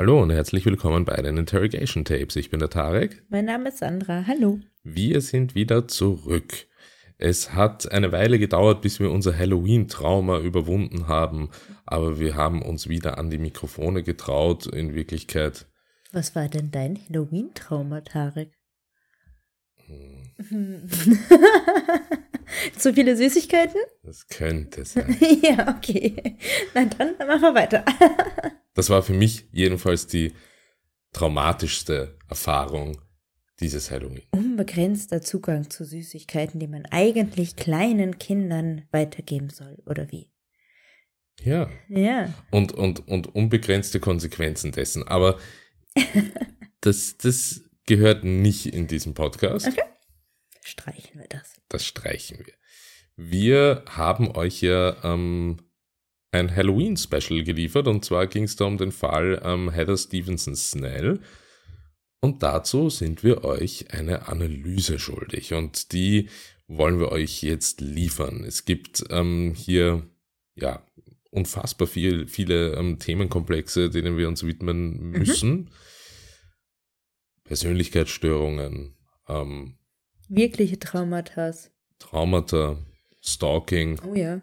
Hallo und herzlich willkommen bei den Interrogation Tapes. Ich bin der Tarek. Mein Name ist Sandra. Hallo. Wir sind wieder zurück. Es hat eine Weile gedauert, bis wir unser Halloween-Trauma überwunden haben, aber wir haben uns wieder an die Mikrofone getraut. In Wirklichkeit. Was war denn dein Halloween-Trauma, Tarek? Hm. Zu viele Süßigkeiten? Das könnte sein. ja, okay. Na dann machen wir weiter. das war für mich jedenfalls die traumatischste Erfahrung dieses Halloween. Unbegrenzter Zugang zu Süßigkeiten, die man eigentlich kleinen Kindern weitergeben soll, oder wie? Ja. Ja. Und, und, und unbegrenzte Konsequenzen dessen. Aber das, das gehört nicht in diesem Podcast. Okay. Streichen wir das. Das streichen wir. Wir haben euch ja ähm, ein Halloween-Special geliefert und zwar ging es da um den Fall ähm, Heather Stevenson Snell. Und dazu sind wir euch eine Analyse schuldig und die wollen wir euch jetzt liefern. Es gibt ähm, hier ja unfassbar viel, viele ähm, Themenkomplexe, denen wir uns widmen mhm. müssen. Mhm. Persönlichkeitsstörungen, ähm, wirkliche Traumata. Traumata, Stalking. Oh ja.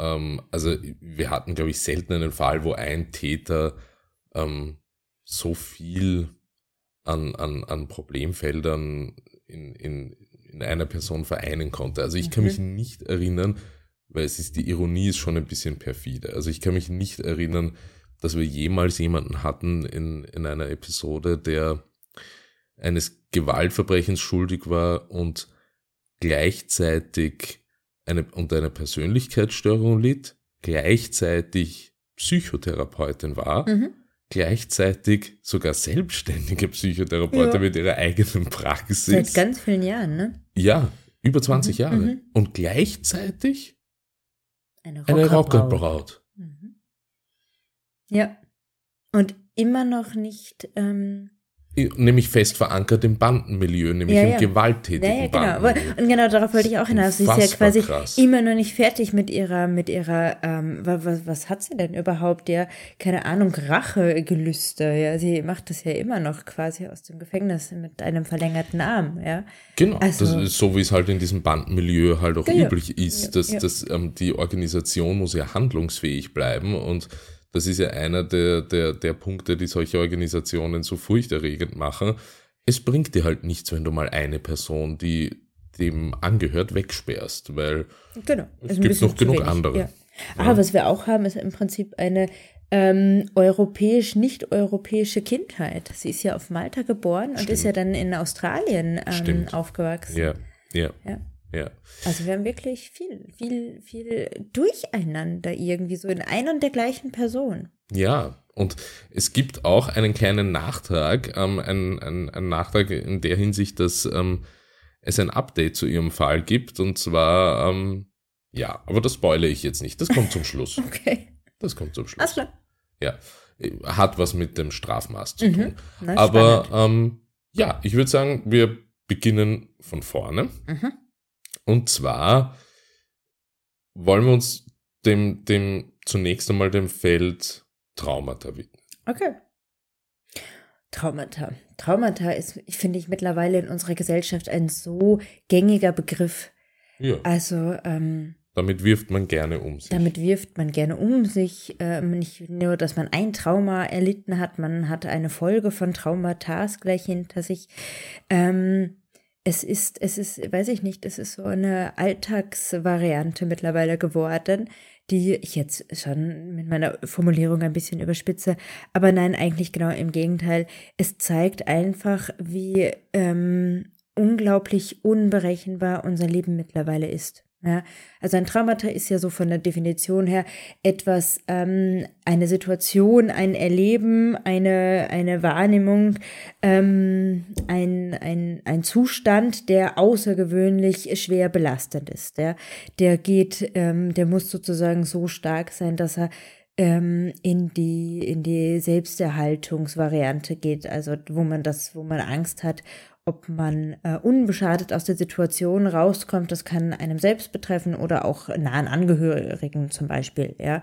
Ähm, also wir hatten, glaube ich, selten einen Fall, wo ein Täter ähm, so viel an, an, an Problemfeldern in, in, in einer Person vereinen konnte. Also ich kann mich mhm. nicht erinnern, weil es ist, die Ironie ist schon ein bisschen perfide. Also ich kann mich nicht erinnern, dass wir jemals jemanden hatten in, in einer Episode, der eines Gewaltverbrechens schuldig war und gleichzeitig eine, unter einer Persönlichkeitsstörung litt, gleichzeitig Psychotherapeutin war, mhm. gleichzeitig sogar selbstständige Psychotherapeutin ja. mit ihrer eigenen Praxis. Seit ganz vielen Jahren, ne? Ja, über 20 mhm. Jahre. Mhm. Und gleichzeitig eine Rockerbraut. Rockerbraut. Mhm. Ja. Und immer noch nicht ähm, nämlich fest verankert im Bandenmilieu, nämlich ja, ja. im gewalttätigen ja, ja, genau. Bandenmilieu. Und genau darauf wollte ich auch hinaus. Sie ist ja quasi krass. immer noch nicht fertig mit ihrer, mit ihrer, ähm, was, was hat sie denn überhaupt? Ja, keine Ahnung, Rachegelüste. Ja, sie macht das ja immer noch quasi aus dem Gefängnis mit einem verlängerten Arm. Ja, genau. Also, das ist so, wie es halt in diesem Bandenmilieu halt auch üblich ist, dass, dass ähm, die Organisation muss ja handlungsfähig bleiben und das ist ja einer der, der, der Punkte, die solche Organisationen so furchterregend machen. Es bringt dir halt nichts, wenn du mal eine Person, die dem angehört, wegsperrst, weil genau. es gibt noch genug wenig. andere. Ja. Aber ja. was wir auch haben, ist im Prinzip eine ähm, europäisch-nicht-europäische Kindheit. Sie ist ja auf Malta geboren Stimmt. und ist ja dann in Australien ähm, aufgewachsen. Ja, ja. ja. Ja. Also wir haben wirklich viel, viel, viel Durcheinander irgendwie so in einer und der gleichen Person. Ja, und es gibt auch einen kleinen Nachtrag, ähm, ein, ein, ein Nachtrag in der Hinsicht, dass ähm, es ein Update zu ihrem Fall gibt. Und zwar, ähm, ja, aber das spoile ich jetzt nicht. Das kommt zum Schluss. okay. Das kommt zum Schluss. Ach. Ja, hat was mit dem Strafmaß zu mhm. tun. Mhm. aber ähm, ja, ich würde sagen, wir beginnen von vorne. Mhm. Und zwar wollen wir uns dem, dem zunächst einmal dem Feld Traumata widmen. Okay. Traumata. Traumata ist, finde ich, mittlerweile in unserer Gesellschaft ein so gängiger Begriff. Ja. Also, ähm, damit wirft man gerne um sich. Damit wirft man gerne um sich. Ähm, nicht nur, dass man ein Trauma erlitten hat, man hat eine Folge von Traumata gleich hinter sich. Ähm, es ist, es ist, weiß ich nicht, es ist so eine Alltagsvariante mittlerweile geworden, die ich jetzt schon mit meiner Formulierung ein bisschen überspitze. Aber nein, eigentlich genau im Gegenteil. Es zeigt einfach, wie ähm, unglaublich unberechenbar unser Leben mittlerweile ist. Ja, also ein Traumata ist ja so von der Definition her etwas, ähm, eine Situation, ein Erleben, eine, eine Wahrnehmung, ähm, ein, ein, ein Zustand, der außergewöhnlich schwer belastend ist. Ja? Der geht, ähm, der muss sozusagen so stark sein, dass er ähm, in die in die Selbsterhaltungsvariante geht, also wo man das, wo man Angst hat ob man äh, unbeschadet aus der Situation rauskommt, das kann einem selbst betreffen oder auch nahen Angehörigen zum Beispiel, ja.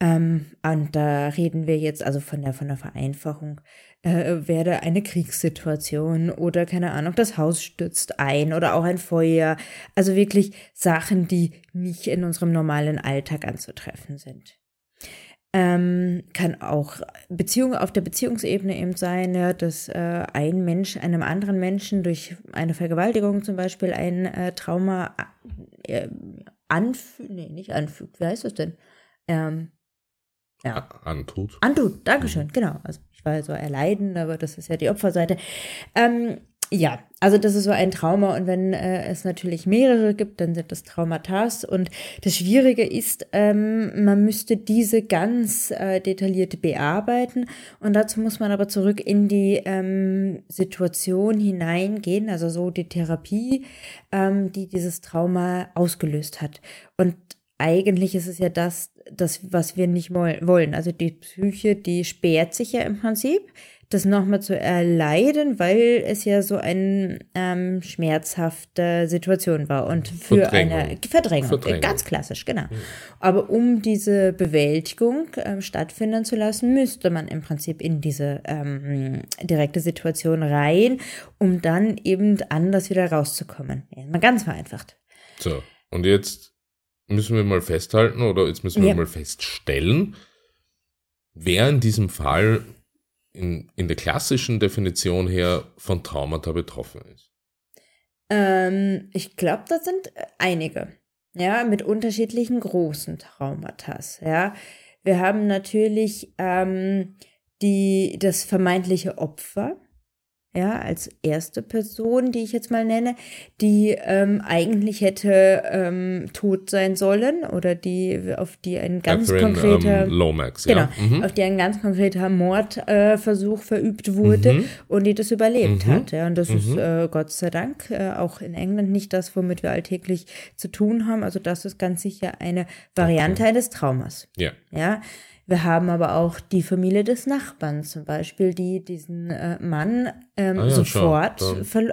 Ähm, und da reden wir jetzt also von der, von der Vereinfachung, äh, wäre eine Kriegssituation oder keine Ahnung, das Haus stürzt ein oder auch ein Feuer. Also wirklich Sachen, die nicht in unserem normalen Alltag anzutreffen sind. Ähm, kann auch Beziehung auf der Beziehungsebene eben sein, ja, dass äh, ein Mensch einem anderen Menschen durch eine Vergewaltigung zum Beispiel ein äh, Trauma äh, anfügt, nee, nicht anfügt, wie heißt das denn? Ähm, ja. Antut. Antut, Dankeschön, genau. Also ich war so erleiden, aber das ist ja die Opferseite. Ähm, ja, also das ist so ein Trauma und wenn äh, es natürlich mehrere gibt, dann sind das Traumata. Und das Schwierige ist, ähm, man müsste diese ganz äh, detailliert bearbeiten und dazu muss man aber zurück in die ähm, Situation hineingehen, also so die Therapie, ähm, die dieses Trauma ausgelöst hat. Und eigentlich ist es ja das, das, was wir nicht wollen. Also die Psyche, die sperrt sich ja im Prinzip das nochmal zu erleiden, weil es ja so eine ähm, schmerzhafte Situation war und für Verdrängung. eine Verdrängung, Verdrängung, ganz klassisch, genau. Mhm. Aber um diese Bewältigung ähm, stattfinden zu lassen, müsste man im Prinzip in diese ähm, direkte Situation rein, um dann eben anders wieder rauszukommen. Ja, mal ganz vereinfacht. So, und jetzt müssen wir mal festhalten oder jetzt müssen wir ja. mal feststellen, wer in diesem Fall in, in der klassischen Definition her von Traumata betroffen ist? Ähm, ich glaube, das sind äh, einige. Ja, mit unterschiedlichen großen Traumata. Ja, wir haben natürlich ähm, die, das vermeintliche Opfer ja, als erste Person, die ich jetzt mal nenne, die ähm, eigentlich hätte ähm, tot sein sollen oder die auf die ein ganz Catherine, konkreter ähm, Lomax, ja. genau, mhm. auf die ein ganz konkreter Mordversuch äh, verübt wurde mhm. und die das überlebt mhm. hat. Ja, und das ist mhm. äh, Gott sei Dank äh, auch in England nicht das, womit wir alltäglich zu tun haben. Also das ist ganz sicher eine Variante okay. eines Traumas. Ja. Ja. Wir haben aber auch die Familie des Nachbarn zum Beispiel, die diesen äh, Mann ähm, ah ja, sofort,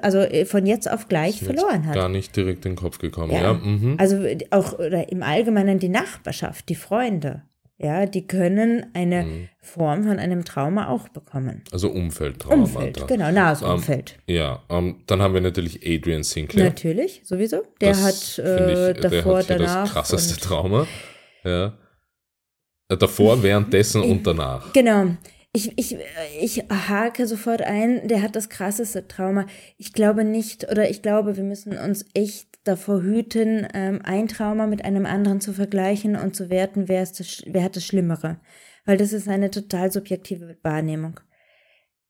also äh, von jetzt auf gleich verloren hat. Gar nicht direkt in den Kopf gekommen, ja. ja mhm. Also auch oder im Allgemeinen die Nachbarschaft, die Freunde, ja, die können eine mhm. Form von einem Trauma auch bekommen. Also Umfeldtrauma. Umfeld, genau, nahes um, ähm, Umfeld. Ja, um, ähm, dann haben wir natürlich Adrian Sinclair. Natürlich, sowieso. Der das hat äh, ich, davor, der hat danach. Das krasseste Trauma. Ja. Äh, davor, währenddessen und danach. Genau. Ich, ich, ich hake sofort ein, der hat das krasseste Trauma. Ich glaube nicht, oder ich glaube, wir müssen uns echt davor hüten, ähm, ein Trauma mit einem anderen zu vergleichen und zu werten, wer, ist das, wer hat das Schlimmere. Weil das ist eine total subjektive Wahrnehmung.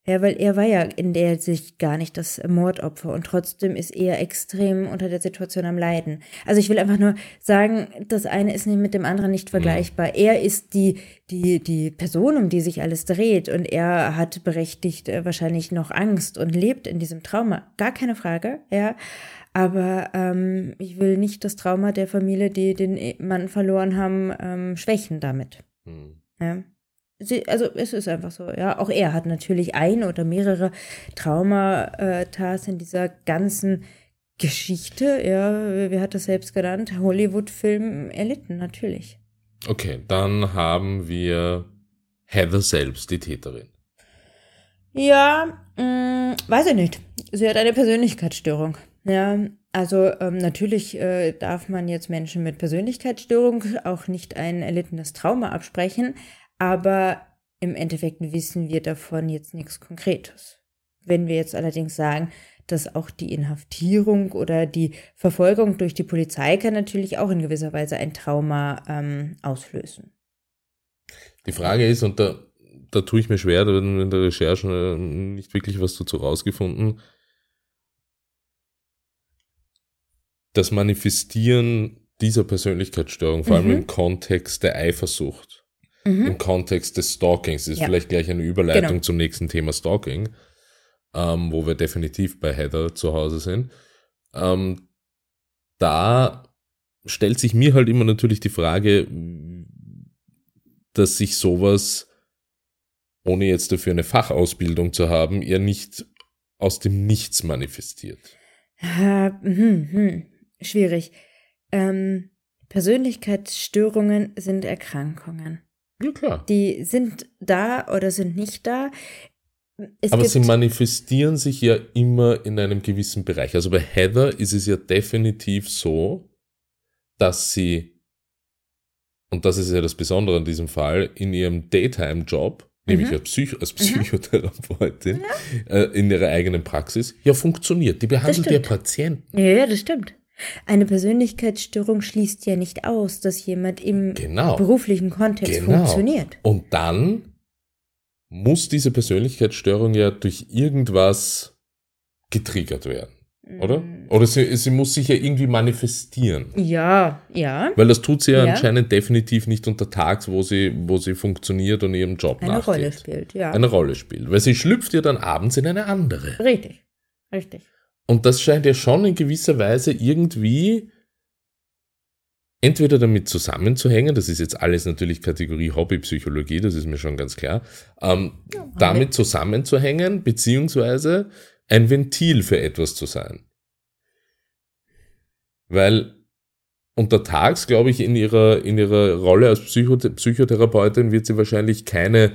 Ja, weil er war ja in der Sicht gar nicht das Mordopfer und trotzdem ist er extrem unter der Situation am Leiden. Also ich will einfach nur sagen, das eine ist mit dem anderen nicht vergleichbar. Er ist die, die, die Person, um die sich alles dreht und er hat berechtigt äh, wahrscheinlich noch Angst und lebt in diesem Trauma. Gar keine Frage, ja. Aber ähm, ich will nicht das Trauma der Familie, die den Mann verloren haben, ähm, schwächen damit. Mhm. Ja. Sie, also es ist einfach so, ja. Auch er hat natürlich ein oder mehrere Traumata in dieser ganzen Geschichte, ja, wie hat das selbst genannt, Hollywood-Film erlitten, natürlich. Okay, dann haben wir Heather selbst, die Täterin. Ja, mh, mm, weiß ich nicht. Sie hat eine Persönlichkeitsstörung. Ja, also ähm, natürlich äh, darf man jetzt Menschen mit Persönlichkeitsstörung auch nicht ein erlittenes Trauma absprechen, aber im Endeffekt wissen wir davon jetzt nichts Konkretes. Wenn wir jetzt allerdings sagen, dass auch die Inhaftierung oder die Verfolgung durch die Polizei kann natürlich auch in gewisser Weise ein Trauma ähm, auslösen. Die Frage ist, und da, da tue ich mir schwer, in der Recherche äh, nicht wirklich was dazu rausgefunden, das Manifestieren dieser Persönlichkeitsstörung, vor allem mhm. im Kontext der Eifersucht, mhm. im Kontext des Stalkings. Das ist ja. vielleicht gleich eine Überleitung genau. zum nächsten Thema Stalking, ähm, wo wir definitiv bei Heather zu Hause sind. Ähm, da stellt sich mir halt immer natürlich die Frage, dass sich sowas, ohne jetzt dafür eine Fachausbildung zu haben, eher nicht aus dem Nichts manifestiert. Hm, hm. Schwierig. Ähm, Persönlichkeitsstörungen sind Erkrankungen. Ja, klar. Die sind da oder sind nicht da. Es Aber sie manifestieren sich ja immer in einem gewissen Bereich. Also bei Heather ist es ja definitiv so, dass sie, und das ist ja das Besondere an diesem Fall, in ihrem Daytime-Job, nämlich Mhm. als, Psych als Psychotherapeutin, äh, in ihrer eigenen Praxis, ja funktioniert. Die behandelt ja. Patienten. ja, das stimmt. Eine Persönlichkeitsstörung schließt ja nicht aus, dass jemand im Genau. beruflichen Kontext Genau. funktioniert. Und dann muss diese Persönlichkeitsstörung ja durch irgendwas getriggert werden, oder? Mm. Oder sie, sie muss sich ja irgendwie manifestieren. Ja, ja. Weil das tut sie ja, Ja. anscheinend definitiv nicht untertags, wo sie, wo sie funktioniert und ihrem Job Eine nachgeht. Rolle spielt, ja. Eine Rolle spielt. Weil sie schlüpft ja dann abends in eine andere. Richtig. Richtig. Und das scheint ja schon in gewisser Weise irgendwie entweder damit zusammenzuhängen, das ist jetzt alles natürlich Kategorie Hobbypsychologie, das ist mir schon ganz klar, ähm, damit zusammenzuhängen, beziehungsweise ein Ventil für etwas zu sein. Weil untertags, glaube ich, in ihrer, in ihrer Rolle als Psycho Psychotherapeutin wird sie wahrscheinlich keine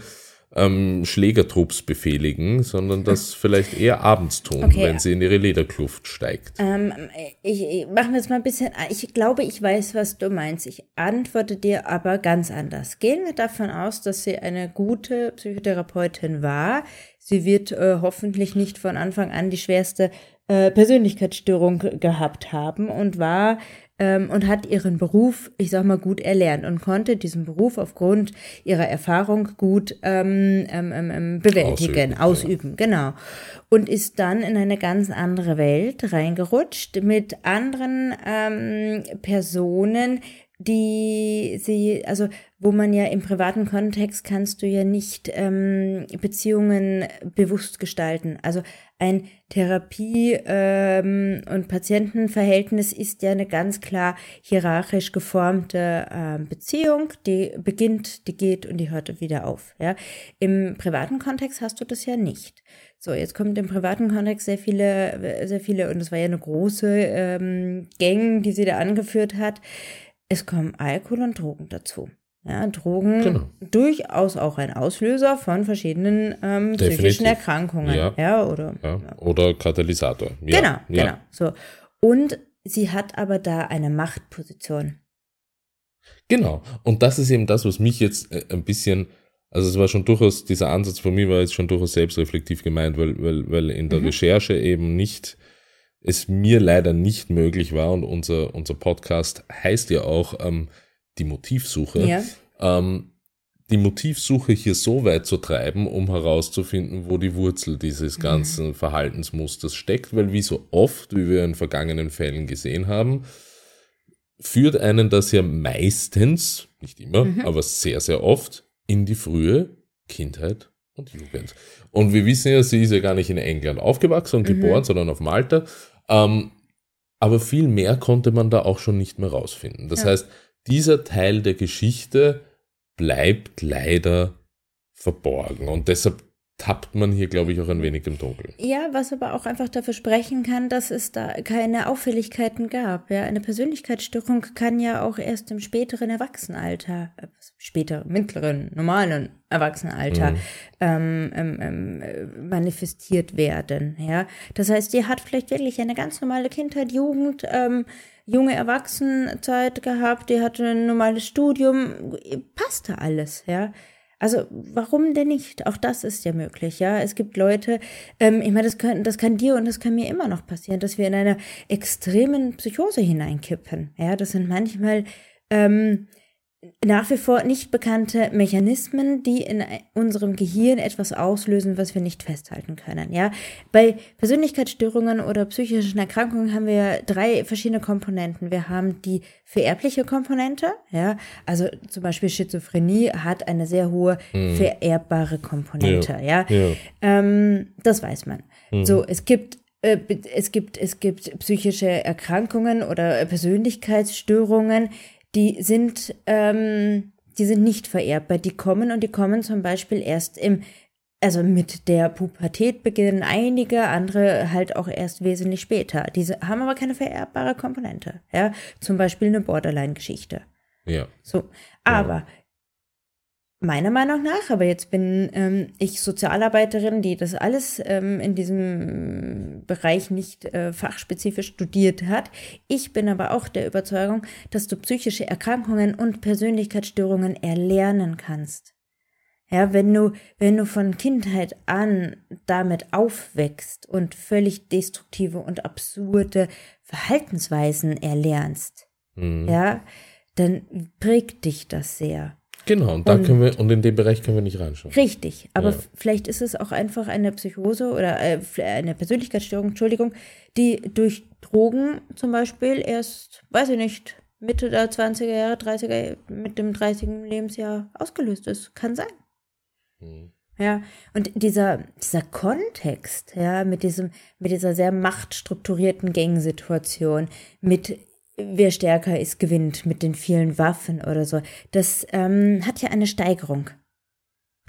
ähm, Schlägertrupps befehligen, sondern das vielleicht eher abends tun, Okay. wenn sie in ihre Lederkluft steigt. Ähm, ich, ich mache jetzt mal ein bisschen, ich glaube, ich weiß, was du meinst. Ich antworte dir aber ganz anders. Gehen wir davon aus, dass sie eine gute Psychotherapeutin war. Sie wird äh, hoffentlich nicht von Anfang an die schwerste äh, Persönlichkeitsstörung gehabt haben und war ähm, und hat ihren Beruf, ich sag mal, gut erlernt und konnte diesen Beruf aufgrund ihrer Erfahrung gut ähm, ähm, ähm, ähm, bewältigen, Ausüben, ausüben, genau. Und ist dann in eine ganz andere Welt reingerutscht mit anderen ähm, Personen, die sie, also wo man ja im privaten Kontext kannst du ja nicht ähm, Beziehungen bewusst gestalten. Also ein Therapie- ähm, und Patientenverhältnis ist ja eine ganz klar hierarchisch geformte ähm, Beziehung, die beginnt, die geht und die hört wieder auf. Ja? Im privaten Kontext hast du das ja nicht. So, jetzt kommt im privaten Kontext sehr viele, sehr viele, und es war ja eine große ähm, Gang, die sie da angeführt hat. Es kommen Alkohol und Drogen dazu. Ja, Drogen Genau. durchaus auch ein Auslöser von verschiedenen ähm, psychischen Erkrankungen. Ja. Ja, oder Ja, oder Katalysator. Genau, genau. So. Und sie hat aber da eine Machtposition. Genau. Und das ist eben das, was mich jetzt äh, ein bisschen, also es war schon durchaus, dieser Ansatz von mir war jetzt schon durchaus selbstreflektiv gemeint, weil, weil, weil in der Mhm. Recherche eben nicht, es mir leider nicht möglich war und unser, unser Podcast heißt ja auch ähm, die Motivsuche. Ja. ähm, die Motivsuche hier so weit zu treiben, um herauszufinden, wo die Wurzel dieses Mhm. ganzen Verhaltensmusters steckt, weil wie so oft, wie wir in vergangenen Fällen gesehen haben, führt einen das ja meistens, nicht immer, Mhm. aber sehr, sehr oft in die frühe Kindheit und Jugend. Und wir wissen ja, sie ist ja gar nicht in England aufgewachsen und Mhm. geboren, sondern auf Malta. Ähm, aber viel mehr konnte man da auch schon nicht mehr rausfinden. Das Ja. heißt, dieser Teil der Geschichte bleibt leider verborgen. Und deshalb tappt man hier, glaube ich, auch ein wenig im Dunkeln. Ja, was aber auch einfach dafür sprechen kann, dass es da keine Auffälligkeiten gab. Ja, eine Persönlichkeitsstörung kann ja auch erst im späteren Erwachsenenalter, äh, später mittleren, normalen Erwachsenenalter Mhm. ähm, ähm, ähm, äh, manifestiert werden. Ja, das heißt, die hat vielleicht wirklich eine ganz normale Kindheit, Jugend, ähm, junge Erwachsenenzeit gehabt, die hatte ein normales Studium, passte alles. Ja, also warum denn nicht? Auch das ist ja möglich, ja. Es gibt Leute, ähm, ich meine, das kann, das kann dir und das kann mir immer noch passieren, dass wir in einer extremen Psychose hineinkippen. Ja, das sind manchmal ähm, nach wie vor nicht bekannte Mechanismen, die in unserem Gehirn etwas auslösen, was wir nicht festhalten können. Ja, bei Persönlichkeitsstörungen oder psychischen Erkrankungen haben wir drei verschiedene Komponenten. Wir haben die vererbliche Komponente, ja, also zum Beispiel Schizophrenie hat eine sehr hohe vererbbare Komponente, ja. Ja. Ähm, das weiß man. Mhm. So, es gibt äh, es gibt es gibt psychische Erkrankungen oder Persönlichkeitsstörungen, die sind ähm, die sind nicht vererbbar. Die kommen und die kommen zum Beispiel erst im also mit der Pubertät beginnen einige, andere halt auch erst wesentlich später. Diese haben aber keine vererbbare Komponente. Ja, zum Beispiel eine Borderline-Geschichte. ja. So, aber Meiner Meinung nach, aber jetzt bin ähm, ich Sozialarbeiterin, die das alles ähm, in diesem Bereich nicht äh, fachspezifisch studiert hat. Ich bin aber auch der Überzeugung, dass du psychische Erkrankungen und Persönlichkeitsstörungen erlernen kannst. Ja, wenn du, wenn du von Kindheit an damit aufwächst und völlig destruktive und absurde Verhaltensweisen erlernst, mhm. ja, dann prägt dich das sehr. Genau, und da und, können wir, und in dem Bereich können wir nicht reinschauen. Richtig, aber ja. vielleicht ist es auch einfach eine Psychose oder äh, eine Persönlichkeitsstörung, Entschuldigung, die durch Drogen zum Beispiel erst, weiß ich nicht, Mitte der 20er Jahre, 30er, mit dem 30. Lebensjahr ausgelöst ist. Kann sein. Mhm. Ja, und dieser, dieser Kontext, ja, mit diesem, mit dieser sehr machtstrukturierten Gangsituation, mit wer stärker ist, gewinnt mit den vielen Waffen oder so. Das ähm, hat ja eine Steigerung.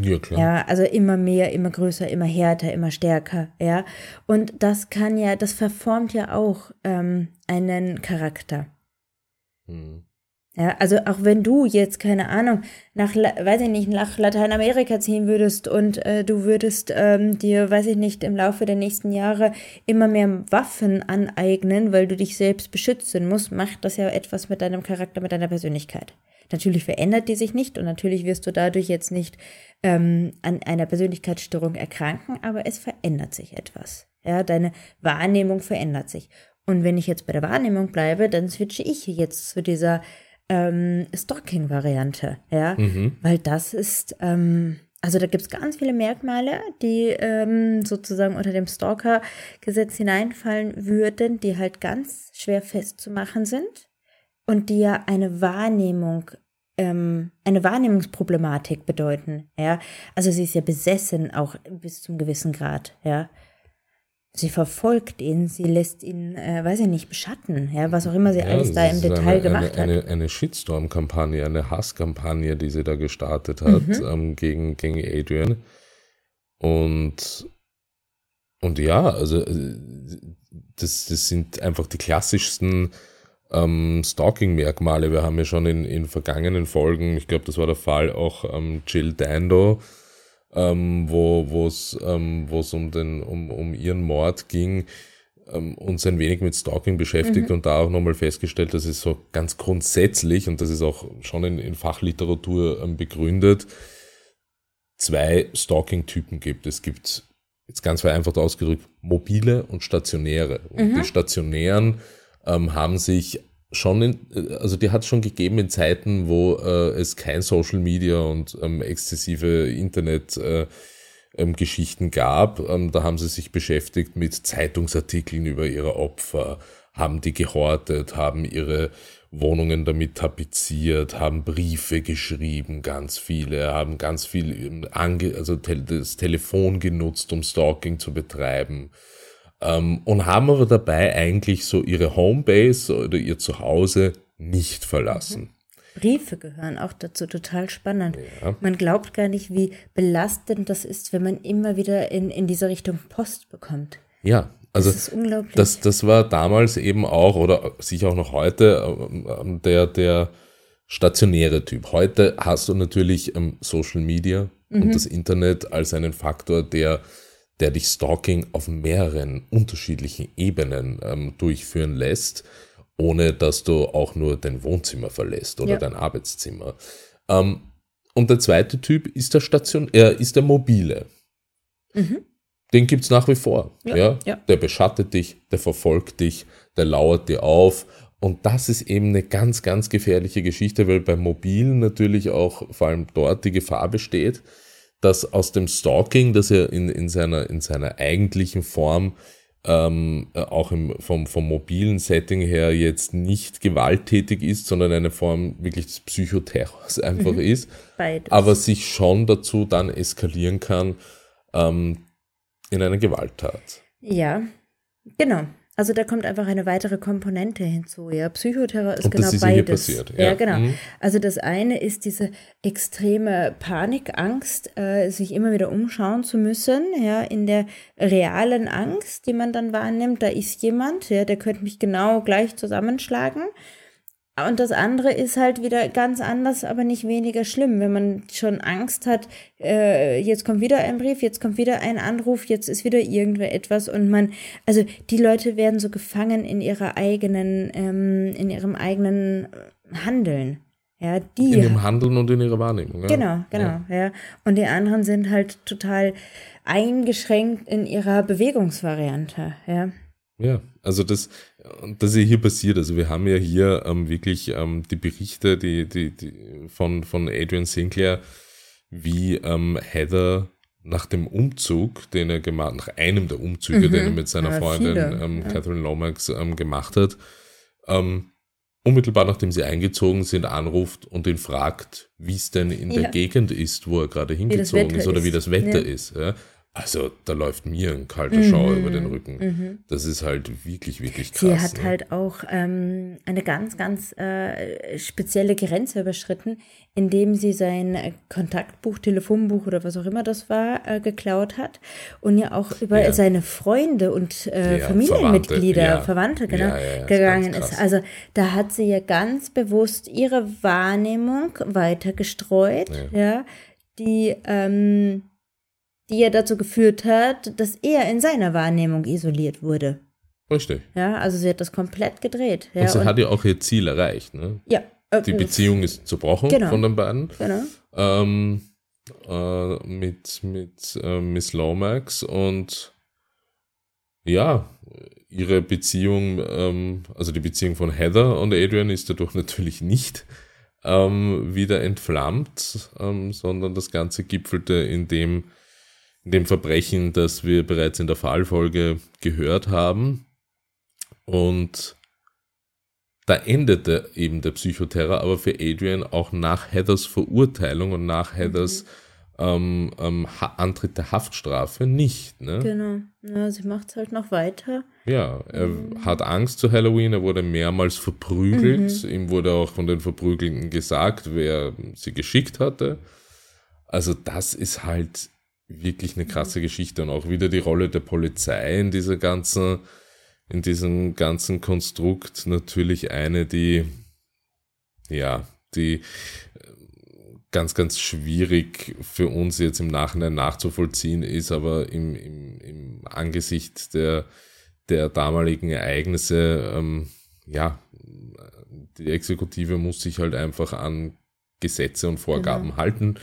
Ja, klar. Ja, also immer mehr, immer größer, immer härter, immer stärker, ja. Und das kann ja, das verformt ja auch ähm, einen Charakter. Mhm. Ja, also auch wenn du jetzt, keine Ahnung, nach, weiß ich nicht, nach Lateinamerika ziehen würdest und äh, du würdest ähm, dir, weiß ich nicht, im Laufe der nächsten Jahre immer mehr Waffen aneignen, weil du dich selbst beschützen musst, macht das ja etwas mit deinem Charakter, mit deiner Persönlichkeit. Natürlich verändert die sich nicht und natürlich wirst du dadurch jetzt nicht ähm, an einer Persönlichkeitsstörung erkranken, aber es verändert sich etwas. Ja, deine Wahrnehmung verändert sich. Und wenn ich jetzt bei der Wahrnehmung bleibe, dann switche ich jetzt zu dieser ähm, Stalking-Variante, ja, mhm. weil das ist, ähm, also da gibt es ganz viele Merkmale, die ähm, sozusagen unter dem Stalker-Gesetz hineinfallen würden, die halt ganz schwer festzumachen sind und die ja eine Wahrnehmung ähm, eine Wahrnehmungsproblematik bedeuten, ja. Also sie ist ja besessen auch bis zum gewissen Grad, ja. Sie verfolgt ihn, sie lässt ihn, äh, weiß ich nicht, beschatten, ja, was auch immer sie ja, alles da im Detail eine, gemacht eine, hat. Eine, eine Shitstorm-Kampagne, eine Hasskampagne, die sie da gestartet hat mhm. ähm, gegen, gegen Adrian. Und, und ja, also äh, das, das sind einfach die klassischsten ähm, Stalking-Merkmale. Wir haben ja schon in, in vergangenen Folgen, ich glaube, das war der Fall auch ähm, Jill Dando, ähm, wo es ähm, wo's um, den, um, um ihren Mord ging, ähm, uns ein wenig mit Stalking beschäftigt mhm. und da auch nochmal festgestellt, dass es so ganz grundsätzlich, und das ist auch schon in, in Fachliteratur ähm, begründet, zwei Stalking-Typen gibt. Es gibt, jetzt ganz vereinfacht ausgedrückt, mobile und stationäre. Und mhm. die stationären ähm, haben sich schon, in, also die hat es schon gegeben in Zeiten, wo äh, es kein Social Media und ähm, exzessive Internet äh, ähm, Geschichten gab. Ähm, da haben sie sich beschäftigt mit Zeitungsartikeln über ihre Opfer, haben die gehortet, haben ihre Wohnungen damit tapeziert, haben Briefe geschrieben, ganz viele, haben ganz viel, ähm, ange also das Telefon genutzt, um Stalking zu betreiben und haben aber dabei eigentlich so ihre Homebase oder ihr Zuhause nicht verlassen. Briefe gehören auch dazu, total spannend. Ja. Man glaubt gar nicht, wie belastend das ist, wenn man immer wieder in, in diese Richtung Post bekommt. Ja, also das, ist unglaublich. das, das war damals eben auch oder sicher auch noch heute ähm, der, der stationäre Typ. Heute hast du natürlich ähm, Social Media mhm. und das Internet als einen Faktor, der der dich Stalking auf mehreren unterschiedlichen Ebenen ähm, durchführen lässt, ohne dass du auch nur dein Wohnzimmer verlässt oder ja. dein Arbeitszimmer. Ähm, und der zweite Typ ist der Station, äh, ist der mobile. Mhm. Den gibt es nach wie vor. Ja, ja? ja, Der beschattet dich, der verfolgt dich, der lauert dir auf. Und das ist eben eine ganz, ganz gefährliche Geschichte, weil beim Mobilen natürlich auch vor allem dort die Gefahr besteht, dass aus dem Stalking, das ja in, in, seiner, in seiner eigentlichen Form ähm, auch im, vom, vom mobilen Setting her jetzt nicht gewalttätig ist, sondern eine Form wirklich des Psychoterrors einfach mhm. ist, Beides. aber sich schon dazu dann eskalieren kann ähm, in eine Gewalttat. Ja, genau. Also da kommt einfach eine weitere Komponente hinzu. Ja, Psychoterror ist Und genau das ist beides. Passiert. Ja. ja, genau. Mhm. Also das eine ist diese extreme Panikangst, äh, sich immer wieder umschauen zu müssen. Ja, in der realen Angst, die man dann wahrnimmt, da ist jemand, ja, der könnte mich genau gleich zusammenschlagen. Und das andere ist halt wieder ganz anders, aber nicht weniger schlimm, wenn man schon Angst hat, äh, jetzt kommt wieder ein Brief, jetzt kommt wieder ein Anruf, jetzt ist wieder irgendwer etwas und man, also die Leute werden so gefangen in ihrer eigenen, ähm, in ihrem eigenen Handeln. Ja, die. In dem Handeln und in ihrer Wahrnehmung. Ja. Genau, genau, ja. ja. Und die anderen sind halt total eingeschränkt in ihrer Bewegungsvariante, ja. Ja, also das, das ist ja hier passiert. Also wir haben ja hier ähm, wirklich ähm, die Berichte die, die, die von, von Adrian Sinclair, wie ähm, Heather nach dem Umzug, den er gemacht, nach einem der Umzüge, mhm. den er mit seiner ja, Freundin ähm, ja. Catherine Lomax ähm, gemacht hat, ähm, unmittelbar nachdem sie eingezogen sind, anruft und ihn fragt, wie es denn in ja. der Gegend ist, wo er gerade hingezogen ist oder ist. wie das Wetter ist. Ja. Also da läuft mir ein kalter mhm. Schauer über den Rücken. Mhm. Das ist halt wirklich, wirklich krass. Sie hat ne? halt auch ähm, eine ganz, ganz äh, spezielle Grenze überschritten, indem sie sein Kontaktbuch, Telefonbuch oder was auch immer das war, äh, geklaut hat und ja auch über ja. seine Freunde und äh, ja, Familienmitglieder, Verwandte, ja. Verwandte genau, gegangen ist. Also da hat sie ja ganz bewusst ihre Wahrnehmung weiter gestreut, ja, die ähm, die ja dazu geführt hat, dass er in seiner Wahrnehmung isoliert wurde. Richtig. Ja, also sie hat das komplett gedreht. Ja, und sie und hat ja auch ihr Ziel erreicht. Ne? Ja. Äh, die Beziehung ist zerbrochen genau. von den beiden. Genau. Ähm, äh, mit mit äh, Miss Lomax und ja, ihre Beziehung, ähm, also die Beziehung von Heather und Adrian ist dadurch natürlich nicht ähm, wieder entflammt, ähm, sondern das Ganze gipfelte in dem, dem Verbrechen, das wir bereits in der Fallfolge gehört haben. Und da endete eben der Psychoterror, aber für Adrian auch nach Heathers Verurteilung und nach Heathers mhm. ähm, ähm, Antritt der Haftstrafe nicht. Ne? Genau. Ja, sie macht es halt noch weiter. Ja, er mhm. hat Angst zu Halloween, er wurde mehrmals verprügelt. Mhm. Ihm wurde auch von den Verprügelten gesagt, wer sie geschickt hatte. Also das ist halt wirklich eine krasse Geschichte. Und auch wieder die Rolle der Polizei in dieser ganzen, in diesem ganzen Konstrukt. Natürlich eine, die, ja, die äh, ganz, ganz schwierig für uns jetzt im Nachhinein nachzuvollziehen ist, aber im, im, im Angesicht der, der damaligen Ereignisse, ähm, ja, die Exekutive muss sich halt einfach an Gesetze und Vorgaben genau. halten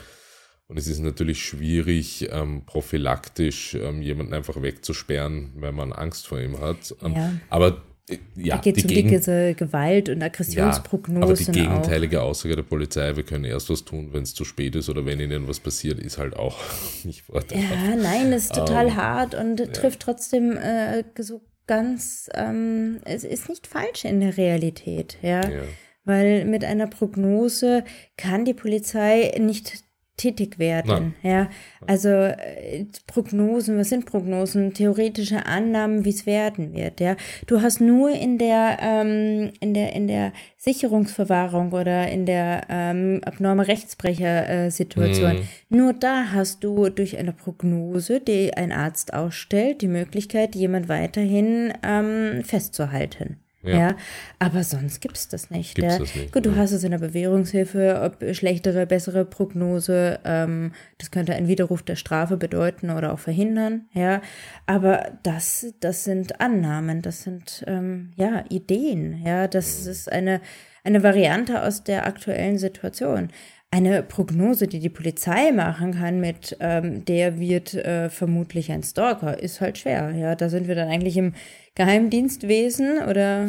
und es ist natürlich schwierig, ähm, prophylaktisch ähm, jemanden einfach wegzusperren, wenn man Angst vor ihm hat. Ähm, ja. Aber äh, ja, da geht es um die diese Gewalt- und Aggressionsprognosen. Ja, aber die gegenteilige auch. Aussage der Polizei, wir können erst was tun, wenn es zu spät ist oder wenn ihnen was passiert, ist halt auch nicht vorteilhaft. Ja, nein, das ist total um, hart und ja. trifft trotzdem äh, so ganz, ähm, es ist nicht falsch in der Realität, ja. ja. Weil mit einer Prognose kann die Polizei nicht tätig werden. Nein. Ja, also äh, Prognosen, was sind Prognosen? Theoretische Annahmen, wie es werden wird. Ja, du hast nur in der ähm, in der in der Sicherungsverwahrung oder in der ähm, abnorme Rechtsbrecher-Situation. Mhm. Nur da hast du durch eine Prognose, die ein Arzt ausstellt, die Möglichkeit, jemand weiterhin ähm, festzuhalten. Ja. ja. aber sonst gibt es das nicht. Gibt's ja. das nicht. Gut, du ja. hast es in der Bewährungshilfe, ob schlechtere, bessere Prognose, ähm, das könnte ein Widerruf der Strafe bedeuten oder auch verhindern, ja. Aber das, das sind Annahmen, das sind ähm, ja Ideen, ja. Das mhm. ist eine, eine Variante aus der aktuellen Situation eine Prognose, die die Polizei machen kann mit ähm, der wird äh, vermutlich ein Stalker, ist halt schwer. Ja, da sind wir dann eigentlich im Geheimdienstwesen oder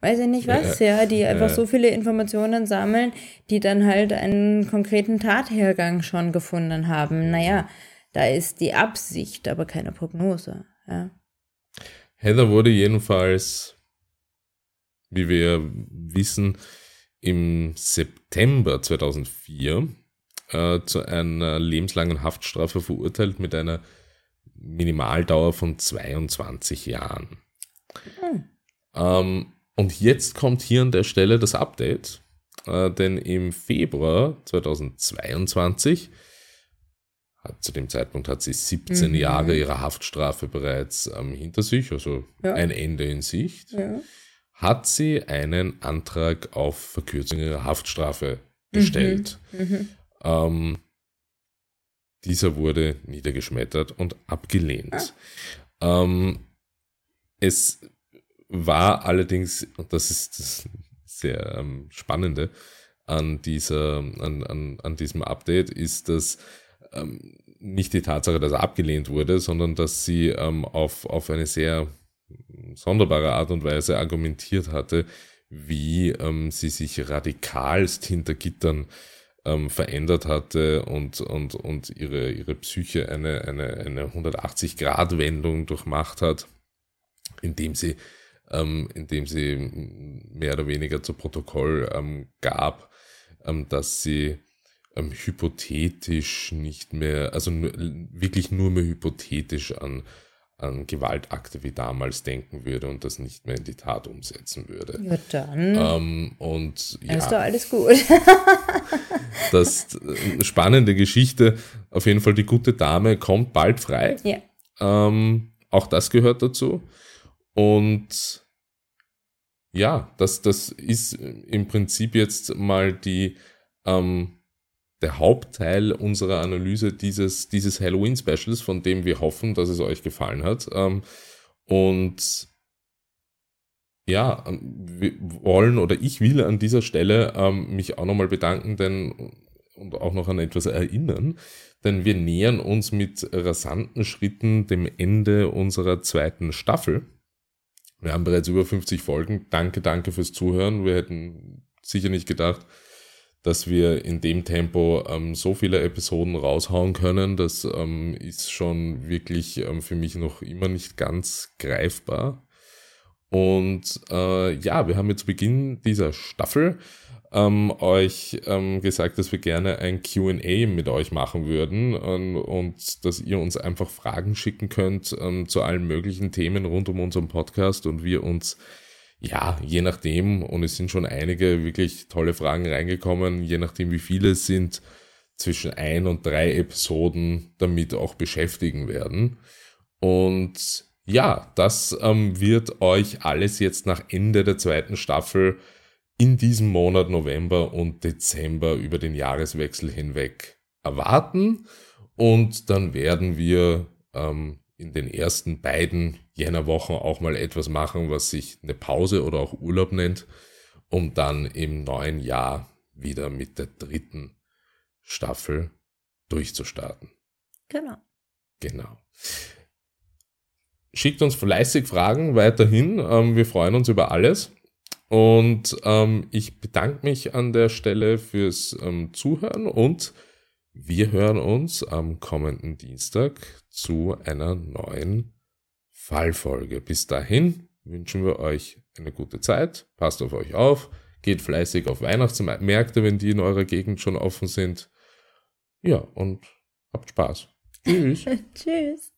weiß ich nicht was, ja, ja die einfach ja. so viele Informationen sammeln, die dann halt einen konkreten Tathergang schon gefunden haben. Naja, da ist die Absicht, aber keine Prognose. Ja. Heather wurde jedenfalls, wie wir wissen, im September 2004 äh, zu einer lebenslangen Haftstrafe verurteilt mit einer Minimaldauer von 22 Jahren. Mhm. Ähm, und jetzt kommt hier an der Stelle das Update, äh, denn im Februar 2022, hat, zu dem Zeitpunkt hat sie 17 mhm. Jahre ihrer Haftstrafe bereits ähm, hinter sich, also ja. ein Ende in Sicht. Ja hat sie einen Antrag auf Verkürzung ihrer Haftstrafe gestellt. Mhm. Mhm. Ähm, dieser wurde niedergeschmettert und abgelehnt. Ah. Ähm, es war allerdings, und das ist das sehr ähm, Spannende an, dieser, an, an, an diesem Update, ist, dass ähm, nicht die Tatsache, dass er abgelehnt wurde, sondern dass sie ähm, auf, auf eine sehr sonderbare Art und Weise argumentiert hatte, wie ähm, sie sich radikalst hinter Gittern ähm, verändert hatte und, und, und ihre, ihre Psyche eine, eine, eine 180-Grad-Wendung durchmacht hat, indem sie, ähm, indem sie mehr oder weniger zu Protokoll ähm, gab, ähm, dass sie ähm, hypothetisch nicht mehr, also wirklich nur mehr hypothetisch an an Gewaltakte wie damals denken würde und das nicht mehr in die Tat umsetzen würde. Ja, dann. Ähm, und ja, ist doch alles gut. das eine äh, spannende Geschichte. Auf jeden Fall, die gute Dame kommt bald frei. Ja. Ähm, auch das gehört dazu. Und ja, das, das ist im Prinzip jetzt mal die ähm, der Hauptteil unserer Analyse dieses, dieses Halloween-Specials, von dem wir hoffen, dass es euch gefallen hat. Ähm, und ja, ähm, wir wollen oder ich will an dieser Stelle ähm, mich auch nochmal bedanken, denn und auch noch an etwas erinnern, denn wir nähern uns mit rasanten Schritten dem Ende unserer zweiten Staffel. Wir haben bereits über 50 Folgen. Danke, danke fürs Zuhören. Wir hätten sicher nicht gedacht, dass wir in dem Tempo ähm, so viele Episoden raushauen können. Das ähm, ist schon wirklich ähm, für mich noch immer nicht ganz greifbar. Und äh, ja, wir haben jetzt zu Beginn dieser Staffel ähm, euch ähm, gesagt, dass wir gerne ein QA mit euch machen würden und, und, dass ihr uns einfach Fragen schicken könnt ähm, zu allen möglichen Themen rund um unseren Podcast und wir uns ja, je nachdem, und es sind schon einige wirklich tolle Fragen reingekommen, je nachdem wie viele es sind, zwischen ein und drei Episoden damit auch beschäftigen werden. Und ja, das ähm, wird euch alles jetzt nach Ende der zweiten Staffel in diesem Monat November und Dezember über den Jahreswechsel hinweg erwarten. Und dann werden wir ähm, in den ersten beiden Jännerwochen auch mal etwas machen, was sich eine Pause oder auch Urlaub nennt, um dann im neuen Jahr wieder mit der dritten Staffel durchzustarten. Genau. Genau. Schickt uns fleißig Fragen weiterhin. Ähm, wir freuen uns über alles. Und ähm, ich bedanke mich an der Stelle fürs ähm, Zuhören und wir hören uns am kommenden Dienstag zu einer neuen Fallfolge. Bis dahin wünschen wir euch eine gute Zeit. Passt auf euch auf. Geht fleißig auf Weihnachtsmärkte, wenn die in eurer Gegend schon offen sind. Ja, und habt Spaß. Tschüss. Tschüss.